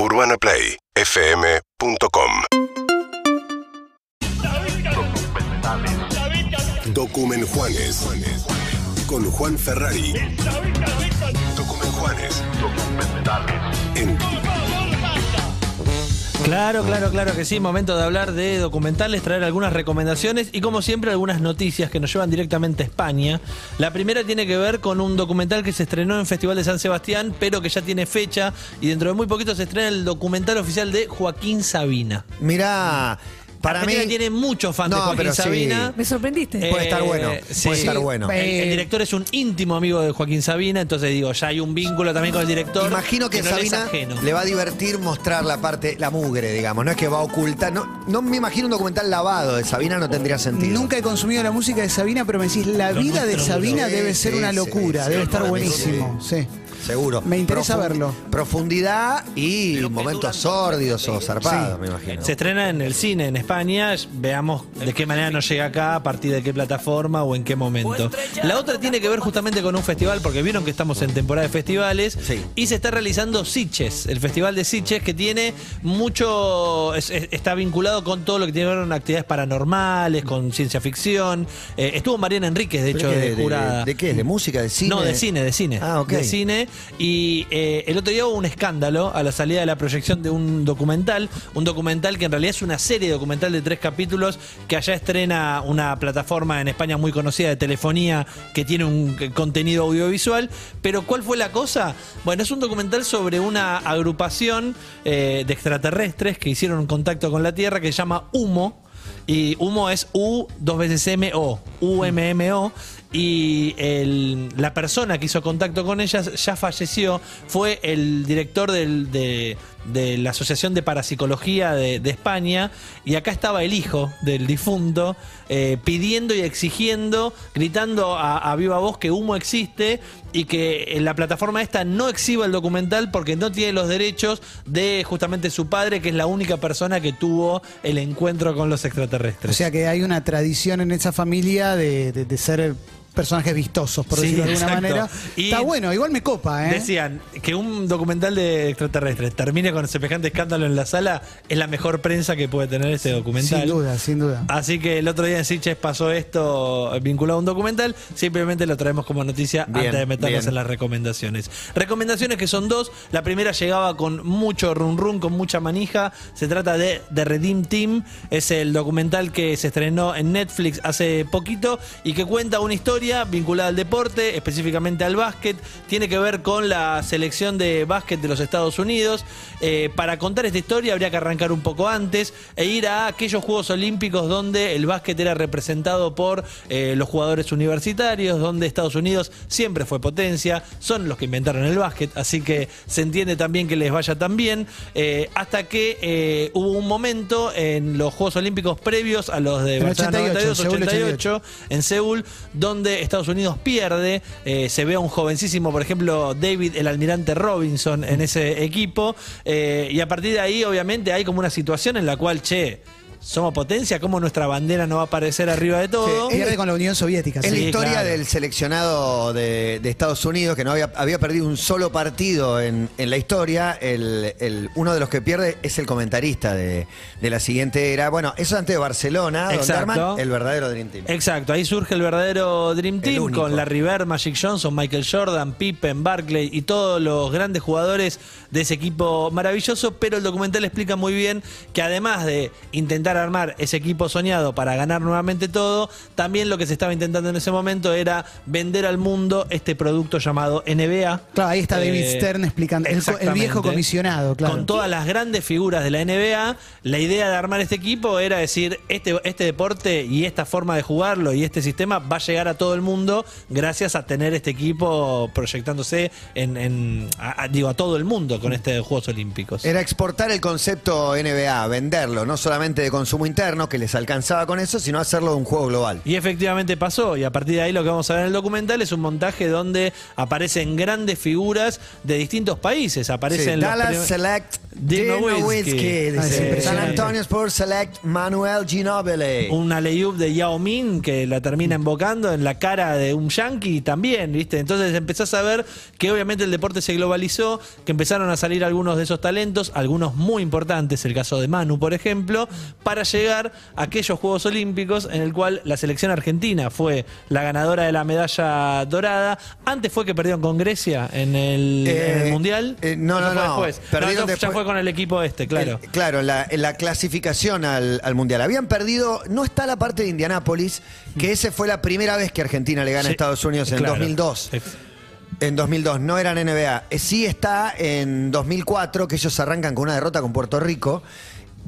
UrbanaPlayFM.com Documen Juanes con Juan Ferrari. Documen Juanes. En Claro, claro, claro que sí. Momento de hablar de documentales, traer algunas recomendaciones y como siempre algunas noticias que nos llevan directamente a España. La primera tiene que ver con un documental que se estrenó en Festival de San Sebastián, pero que ya tiene fecha y dentro de muy poquito se estrena el documental oficial de Joaquín Sabina. Mirá, para mí. Tiene muchos fans de No, Joaquín pero sí. Sabina. Me sorprendiste. Puede estar bueno, puede estar bueno. El, el Eh, director es un íntimo amigo de Joaquín Sabina, entonces digo, ya hay un vínculo también con el director. Imagino que no es Sabina le va a divertir mostrar la parte, la mugre, digamos. No es que va a ocultar. No, no me imagino un documental lavado de Sabina, no tendría sentido. Nunca he consumido la música de Sabina, pero me decís, la vida de Sabina sí, debe ser una locura, sí, debe sí, estar sí. buenísimo. Sí. Seguro. Me interesa verlo. Profundidad y momentos sórdidos o zarpados, Sí. me imagino. Se estrena en el cine en España. Veamos de qué manera nos llega acá, a partir de qué plataforma o en qué momento. La otra tiene que ver justamente con un festival, porque vieron que estamos en temporada de festivales. Sí. Y se está realizando Siches, el festival de Siches, que tiene mucho. es- es- está vinculado con todo lo que tiene que ver con actividades paranormales, con ciencia ficción. Eh, estuvo Mariana Enríquez, de hecho, ¿Pero qué? de jurada. ¿De qué? ¿De música? ¿De cine? No, de cine, de cine. Ah, ok. De cine. Y eh, el otro día hubo un escándalo a la salida de la proyección de un documental. Un documental que en realidad es una serie documental de tres capítulos que allá estrena una plataforma en España muy conocida de telefonía que tiene un eh, contenido audiovisual. Pero ¿cuál fue la cosa? Bueno, es un documental sobre una agrupación eh, de extraterrestres que hicieron contacto con la Tierra que se llama Humo. Y humo es U, dos veces M, O, U-M-M-O. Y la persona que hizo contacto con ellas ya falleció. Fue el director de, la Asociación de Parapsicología de, España. Y acá estaba el hijo del difunto eh, pidiendo y exigiendo, gritando a, viva voz que humo existe y que la plataforma esta no exhiba el documental porque no tiene los derechos de justamente su padre, que es la única persona que tuvo el encuentro con los O extraterrestres. sea que hay una tradición en esa familia de- de ser personajes vistosos, por Sí, decirlo de alguna exacto. manera. Y Está bueno, igual me copa, ¿eh? Decían que un documental de extraterrestres termine con semejante escándalo en la sala es la mejor prensa que puede tener este documental. sin duda, sin duda. Así que el otro día en Sitges pasó esto vinculado a un documental. Simplemente lo traemos como noticia Bien, antes de meternos bien. en las recomendaciones. Recomendaciones que son dos. La primera llegaba con mucho run run, con mucha manija. Se trata de The Redeem Team. Es el documental que se estrenó en Netflix hace poquito y que cuenta una historia vinculada al deporte, específicamente al básquet. Tiene que ver con la selección de básquet de los Estados Unidos. Eh, para contar esta historia habría que arrancar un poco antes e ir a aquellos Juegos Olímpicos donde el básquet era representado por eh, los jugadores universitarios, donde Estados Unidos siempre fue potencia, son los que inventaron el básquet, así que se entiende también que les vaya tan bien, eh, hasta que eh, hubo un momento en los Juegos Olímpicos previos a los de En Barcelona 88, 92, Seúl 88, en Seúl, donde Estados Unidos pierde, eh, se ve a un jovencísimo, por ejemplo, David el almirante Robinson en ese equipo, eh, y a partir de ahí obviamente hay como una situación en la cual, che, somos potencia, ¿cómo nuestra bandera no va a aparecer arriba de todo? Pierde con la Unión Soviética. Es sí. la Sí, historia claro. del seleccionado de, de Estados Unidos que no había, había perdido un solo partido en, en la historia. El, el- uno de los que pierde es el comentarista de, de la siguiente era. Bueno, eso antes de Barcelona, donde Exacto. arman el verdadero Dream Team. Exacto, ahí surge el verdadero Dream Team con Larry Bird, Magic Johnson, Michael Jordan, Pippen, Barkley y todos los grandes jugadores de ese equipo maravilloso, pero el documental explica muy bien que además de intentar armar ese equipo soñado para ganar nuevamente todo, también lo que se estaba intentando en ese momento era vender al mundo este producto llamado NBA. Claro, ahí está David Eh, Stern explicando. El, viejo comisionado, claro. Con todas las grandes figuras de la NBA, la idea de armar este equipo era decir, este, este deporte y esta forma de jugarlo y este sistema va a llegar a todo el mundo gracias a tener este equipo proyectándose en, en- a- a- digo, a todo el mundo con este Juegos Olímpicos. Era exportar el concepto NBA, venderlo, no solamente de consumo interno, que les alcanzaba con eso, sino hacerlo de un juego global. Y efectivamente pasó, y a partir de ahí lo que vamos a ver en el documental es un montaje donde aparecen grandes figuras de distintos países. Sí, Aparecen los Dallas Select Dirk Nowitzki. Nowitzki, Ah, dice, San. Antonio Sport Select Manuel Ginobili. Un alley-oop de Yao Ming que la termina invocando en la cara de un yankee también, ¿viste? Entonces empezás a ver que obviamente el deporte se globalizó, que empezaron a salir algunos de esos talentos, algunos muy importantes, el caso de Manu, por ejemplo, para llegar a aquellos Juegos Olímpicos en el cual la selección argentina fue la ganadora de la medalla dorada. Antes fue que perdieron con Grecia en el, Eh, en el Mundial. eh, no, no, no. después. Perdieron eso ya fue con el equipo este, claro. El- claro, en la, la clasificación al, al Mundial. Habían perdido, no está la parte de Indianápolis, que ese fue la primera vez que Argentina le gana Sí, a Estados Unidos en claro. 2002. Eh, En 2002, no eran NBA. Eh, Sí está en 2004, que ellos arrancan con una derrota con Puerto Rico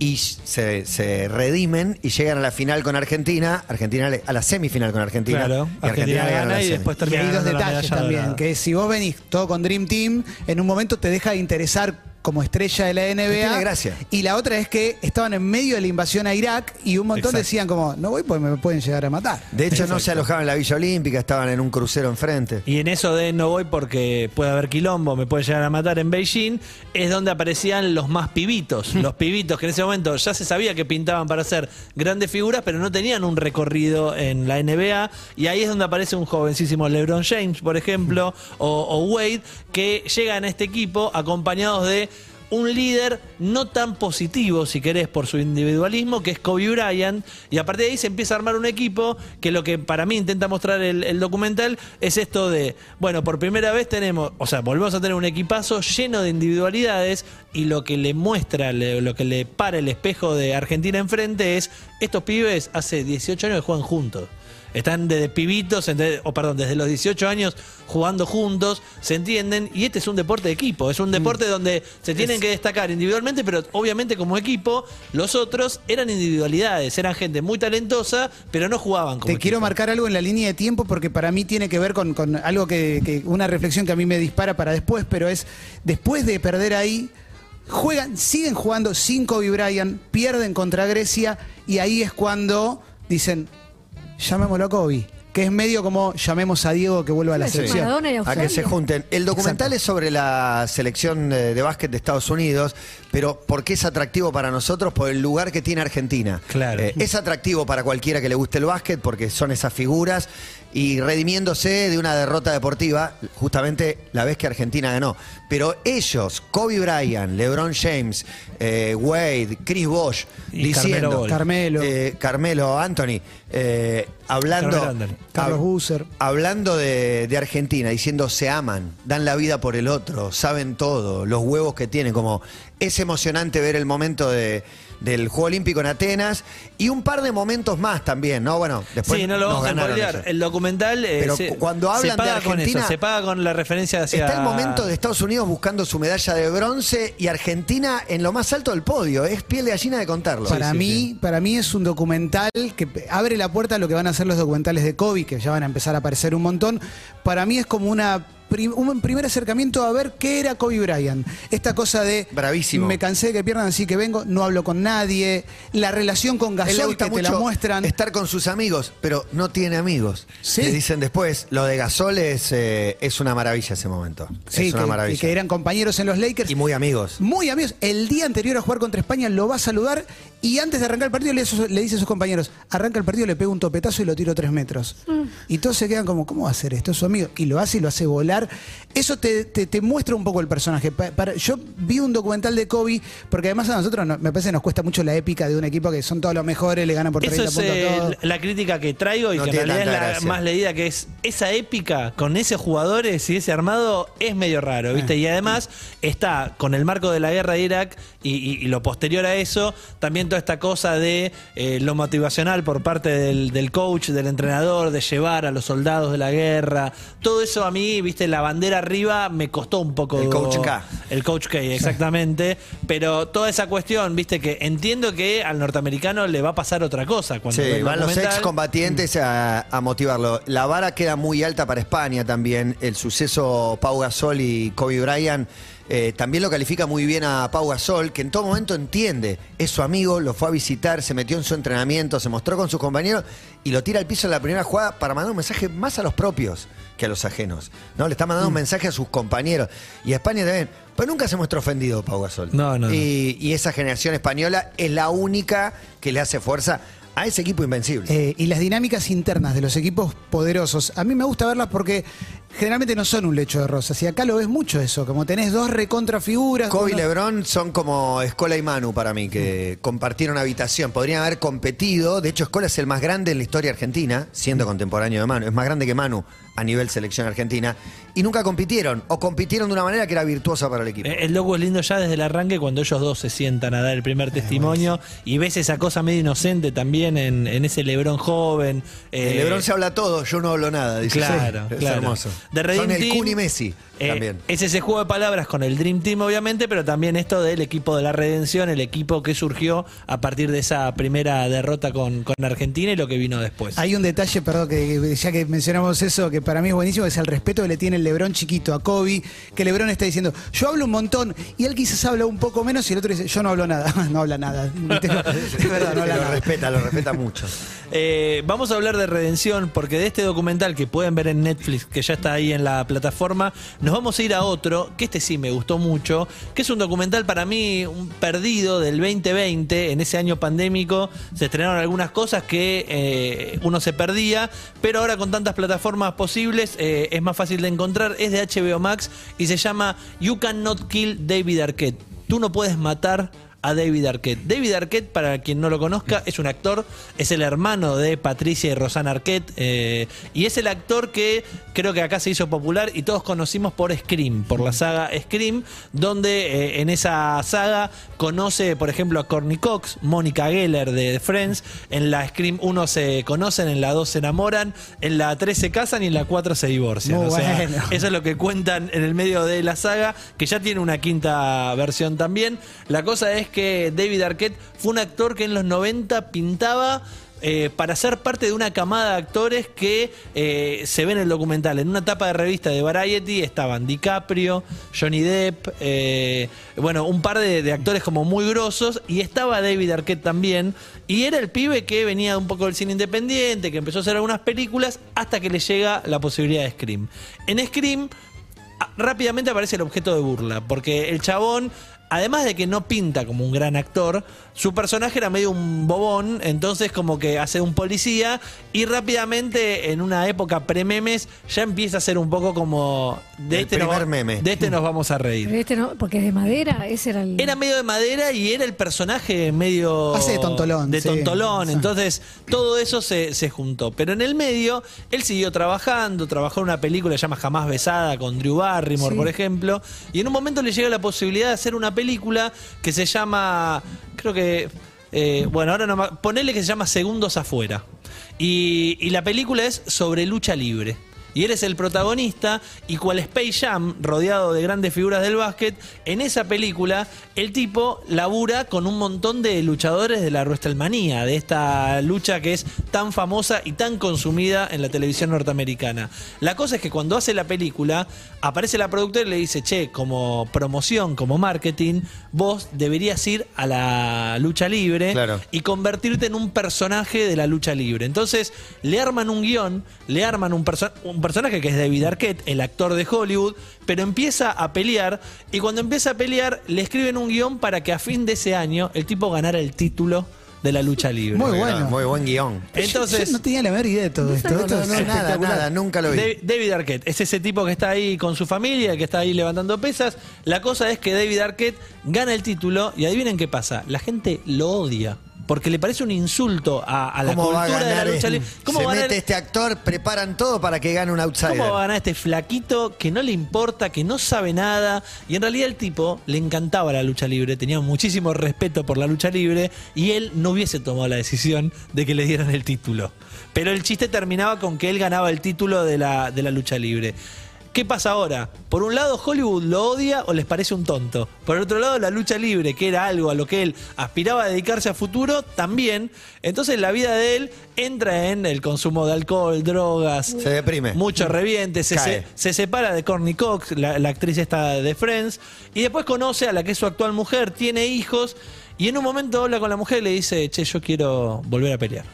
y se, se redimen y llegan a la final con Argentina, Argentina le- a la semifinal con Argentina. Claro, y Argentina le gana y semi. después Y termina hay dos detalles también, que si vos venís todo con Dream Team, en un momento te deja de interesar como estrella de la NBA. tiene gracia. Y la otra es que estaban en medio de la invasión a Irak y un montón Exacto. decían como, no voy porque me pueden llegar a matar. De hecho, no se alojaban en la Villa Olímpica, estaban en un crucero enfrente. Y en eso de no voy porque puede haber quilombo, me puede llegar a matar en Beijing, es donde aparecían los más pibitos. los pibitos que en ese momento ya se sabía que pintaban para ser grandes figuras, pero no tenían un recorrido en la NBA. Y ahí es donde aparece un jovencísimo LeBron James, por ejemplo, o, o Wade, que llegan a este equipo acompañados de un líder no tan positivo, si querés, por su individualismo, que es Kobe Bryant. Y a partir de ahí se empieza a armar un equipo que lo que para mí intenta mostrar el, documental es esto de, bueno, por primera vez tenemos, o sea, volvemos a tener un equipazo lleno de individualidades y lo que le muestra, lo que le para el espejo de Argentina enfrente es, estos pibes hace 18 años que juegan juntos. Están desde pibitos, o perdón, desde los 18 años jugando juntos, se entienden, y este es un deporte de equipo, es un deporte donde se tienen que destacar individualmente, pero obviamente como equipo, los otros eran individualidades, eran gente muy talentosa, pero no jugaban como Te quiero marcar algo en la línea de tiempo porque para mí tiene que ver con, con algo que, que- una reflexión que a mí me dispara para después, pero es después de perder ahí, juegan, siguen jugando sin Kobe Bryant, pierden contra Grecia y ahí es cuando dicen, llamémoslo a Kobe, que es medio como llamemos a Diego que vuelva a la Sí. selección. Maradona A que se junten. El documental Exacto. es sobre la selección de, de básquet de Estados Unidos, pero ¿por qué es atractivo para nosotros? Por el lugar que tiene Argentina. Claro. Eh, es atractivo para cualquiera que le guste el básquet porque son esas figuras y redimiéndose de una derrota deportiva, justamente la vez que Argentina ganó. Pero ellos, Kobe Bryant, LeBron James, eh, Wade, Chris Bosh, Y diciendo... Carmelo eh, Carmelo Anthony, eh, hablando... Carmelo. Carlos Busser. Hablando de, de Argentina, diciendo se aman, dan la vida por el otro, saben todo, los huevos que tienen, como es emocionante ver el momento de, del Juego Olímpico en Atenas y un par de momentos más también, ¿no? Bueno, después sí, no lo nos vamos a spoilear. El documental eh, Pero se, cu- cuando se hablan de paga con Argentina, eso, se paga con la referencia hacia Está el momento de Estados Unidos buscando su medalla de bronce y Argentina en lo más alto del podio. Es piel de gallina de contarlo. Para sí, mí, sí. para mí es un documental que abre la puerta a lo que van a ser los documentales de Kobe, que ya van a empezar a aparecer un montón. Para mí es como una prim- un primer acercamiento a ver qué era Kobe Bryant. Esta cosa de Bravísimo. me cansé de que pierdan así que vengo, no hablo con nadie, la relación con A él le Gasol gusta que te la muestran. estar con sus amigos, pero no tiene amigos. Sí. Le dicen después, lo de Gasol es, eh, es una maravilla ese momento. Sí, es una que, maravilla. que- que eran compañeros en los Lakers. Y muy amigos. Muy amigos. El día anterior a jugar contra España lo va a saludar y antes de arrancar el partido le, le dice a sus compañeros, arranca el partido, le pega un topetazo y lo tiro tres metros. Y todos se quedan como, ¿cómo va a hacer esto? Es su amigo. Y lo hace y lo hace volar. Eso te, te- te muestra un poco el personaje. Pa- para- yo vi un documental de Kobe, porque además a nosotros no- me parece que nos cuesta mucho la épica de un equipo que son todos los mejores, le ganan por 30 Eso es puntos eh, todos. la crítica que traigo y No que en realidad es la gracia. más leída, que es esa épica con esos jugadores y ese armado es medio raro, ¿viste? Y además está con el marco de la guerra de Irak y, y- y lo posterior a eso, también toda esta cosa de eh, lo motivacional por parte del, del coach, del entrenador, de llevar a los soldados de la guerra. Todo eso a mí, ¿viste? La bandera arriba me costó un poco. El coach K. El coach K, exactamente. Pero toda esa cuestión, viste, que entiendo que al norteamericano le va a pasar otra cosa. Cuando Sí, van los excombatientes a, a motivarlo. La vara queda muy alta para España también. El suceso Pau Gasol y Kobe Bryant Eh, también lo califica muy bien a Pau Gasol, que en todo momento entiende. Es su amigo, lo fue a visitar, se metió en su entrenamiento, se mostró con sus compañeros y lo tira al piso en la primera jugada para mandar un mensaje más a los propios que a los ajenos. ¿no? Le está mandando un mensaje a sus compañeros. Y a España también. Pero nunca se muestra ofendido Pau Gasol. No, no, no. Y, y esa generación española es la única que le hace fuerza a ese equipo invencible. Eh, y las dinámicas internas de los equipos poderosos, a mí me gusta verlas porque generalmente no son un lecho de rosas. Y acá lo ves mucho eso, como tenés dos recontrafiguras. Kobe y uno- Lebron son como Escola y Manu para mí, que compartieron habitación. Podrían haber competido. De hecho, Escola es el más grande en la historia argentina, siendo contemporáneo de Manu. Es más grande que Manu a nivel selección argentina. Y nunca compitieron. O compitieron de una manera que era virtuosa para el equipo. Eh, El loco es lindo ya desde el arranque cuando ellos dos se sientan a dar el primer testimonio y ves esa cosa medio inocente también en, en ese Lebrón joven. Eh, Lebron se habla todo, yo no hablo nada. Dice. Claro, Sí, es claro. hermoso. De Redeem son el Team, Kun y Messi eh, también. Es ese juego de palabras con el Dream Team, obviamente, pero también esto del equipo de la redención, el equipo que surgió a partir de esa primera derrota con, con Argentina y lo que vino después. Hay un detalle, perdón, que ya que mencionamos eso, que para mí es buenísimo, es el respeto que le tiene el Lebrón chiquito a Kobe, que Lebrón está diciendo, yo hablo un montón, y él quizás habla un poco menos, y el otro dice, yo no hablo nada, no habla nada. Es verdad, no habla lo nada. respeta, lo respeta mucho. Eh, vamos a hablar de redención porque de este documental que pueden ver en Netflix, que ya está ahí en la plataforma, nos vamos a ir a otro, que este sí me gustó mucho, que es un documental para mí un perdido del 2020, en ese año pandémico se estrenaron algunas cosas que eh, uno se perdía, pero ahora con tantas plataformas posibles eh, es más fácil de encontrar, es de HBO Max y se llama You Cannot Kill David Arquette. Tú no puedes matar a David Arquette. David Arquette, para quien no lo conozca, es un actor, es el hermano de Patricia y Rosana Arquette, eh, y es el actor que creo que acá se hizo popular y todos conocimos por Scream, por la saga Scream, donde eh, en esa saga conoce, por ejemplo, a Courtney Cox, Mónica Geller de Friends, en la Scream 1 se conocen, en la 2 se enamoran, en la 3 se casan y en la 4 se divorcian. Muy O sea, bueno. eso es lo que cuentan en el medio de la saga, que ya tiene una quinta versión también. La cosa es que David Arquette fue un actor que en los 90 pintaba. eh, para ser parte de una camada de actores que eh, se ve en el documental. En una tapa de revista de Variety estaban DiCaprio, Johnny Depp, eh, bueno, un par de, de actores como muy grosos, y estaba David Arquette también, y era el pibe que venía un poco del cine independiente, que empezó a hacer algunas películas, hasta que le llega la posibilidad de Scream. En Scream rápidamente aparece el objeto de burla, porque el chabón, además de que no pinta como un gran actor, su personaje era medio un bobón, entonces como que hace un policía y rápidamente en una época pre-memes ya empieza a ser un poco como de El este, nos meme. de este nos vamos a Pero reír. este no, porque es de madera, ese era el. Era medio de madera y era el personaje medio. Hace de tontolón, De sí. tontolón. Sí. Entonces, todo eso se, se juntó. Pero en el medio, él siguió trabajando. Trabajó en una película que se llama Jamás Besada con Drew Barrymore, Sí. por ejemplo. Y en un momento le llega la posibilidad de hacer una película que se llama. Creo que. eh, bueno, ahora no Ponele que se llama Segundos Afuera. Y, y la película es sobre lucha libre. Y él es el protagonista y cual Space Jam, rodeado de grandes figuras del básquet, en esa película el tipo labura con un montón de luchadores de la WrestleMania, de esta lucha que es tan famosa y tan consumida en la televisión norteamericana. La cosa es que cuando hace la película, aparece la productora y le dice, che, como promoción, como marketing, vos deberías ir a la lucha libre Claro. y convertirte en un personaje de la lucha libre. Entonces le arman un guion, le arman un, perso- un personaje que es David Arquette, el actor de Hollywood, pero empieza a pelear y cuando empieza a pelear le escriben un guion para que a fin de ese año el tipo ganara el título de la lucha libre. Muy bueno. Muy buen guion. Entonces, Yo no tenía la menor idea de todo esto. No, Esto no, es nada, nada, nunca lo vi. David- David Arquette es ese tipo que está ahí con su familia, que está ahí levantando pesas. La cosa es que David Arquette gana el título y adivinen qué pasa. La gente lo odia. Porque le parece un insulto a, a la ¿Cómo va a cultura de la lucha el- libre. ¿Cómo se va a ganar- mete este actor, preparan todo para que gane un outsider. ¿Cómo va a ganar este flaquito que no le importa, que no sabe nada? Y en realidad el tipo le encantaba la lucha libre, tenía muchísimo respeto por la lucha libre y él no hubiese tomado la decisión de que le dieran el título. Pero el chiste terminaba con que él ganaba el título de la, de la lucha libre. ¿Qué pasa ahora? Por un lado, Hollywood lo odia o les parece un tonto. Por el otro lado, la lucha libre, que era algo a lo que él aspiraba a dedicarse a futuro, también. Entonces, la vida de él entra en el consumo de alcohol, drogas. Se deprime. Mucho reviente. Se, Cae. se- se separa de Courtney Cox, la, la actriz esta de Friends. Y después conoce a la que es su actual mujer, tiene hijos. Y en un momento habla con la mujer y le dice: Che, yo quiero volver a pelear.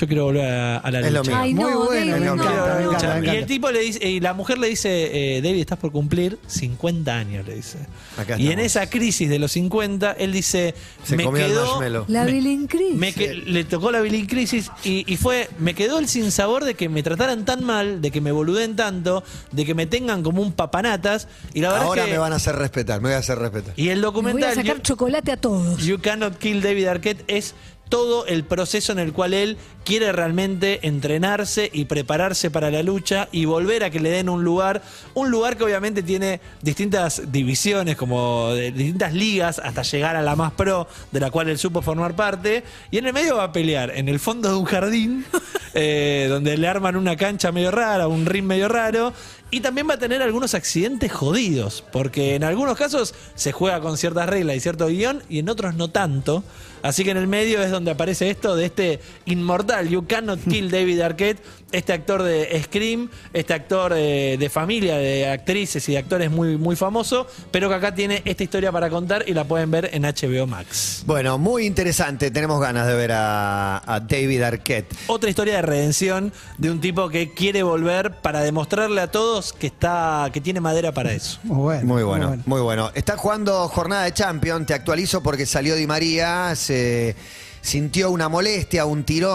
Yo quiero volver a, a la Es lo lucha. Ay, Muy no, bueno, David, me no, encanta, no, me no. encanta, me Y el tipo le dice, y la mujer le dice, eh, David, estás por cumplir 50 años, le dice. Acá y en estamos. esa crisis de los 50, él dice, Se me comió el quedó, marshmallow. La me- billing me que- le tocó la billing crisis y, y fue, me quedó el sinsabor de que me trataran tan mal, de que me boluden tanto, de que me tengan como un papanatas. Y la verdad Ahora es que, me van a hacer respetar, me voy a hacer respetar. y el Les voy a documental sacar You- chocolate a todos. You Cannot Kill David Arquette es todo el proceso en el cual él quiere realmente entrenarse y prepararse para la lucha y volver a que le den un lugar, un lugar que obviamente tiene distintas divisiones, como de distintas ligas, hasta llegar a la más pro, de la cual él supo formar parte, y en el medio va a pelear en el fondo de un jardín, eh, donde le arman una cancha medio rara, un ring medio raro, y también va a tener algunos accidentes jodidos, porque en algunos casos se juega con ciertas reglas y cierto guion, y en otros no tanto. Así que en el medio es donde aparece esto de este inmortal, You Cannot Kill David Arquette, este actor de Scream, este actor eh, de familia de actrices y de actores muy, muy famoso, pero que acá tiene esta historia para contar y la pueden ver en HBO Max. Bueno, muy interesante. Tenemos ganas de ver a, a David Arquette. Otra historia de redención de un tipo que quiere volver para demostrarle a todos que está, que tiene madera para eso. Muy bueno. Muy bueno, muy bueno. Está jugando jornada de Champions. Te actualizo porque salió Di María, se sintió una molestia, un tirón.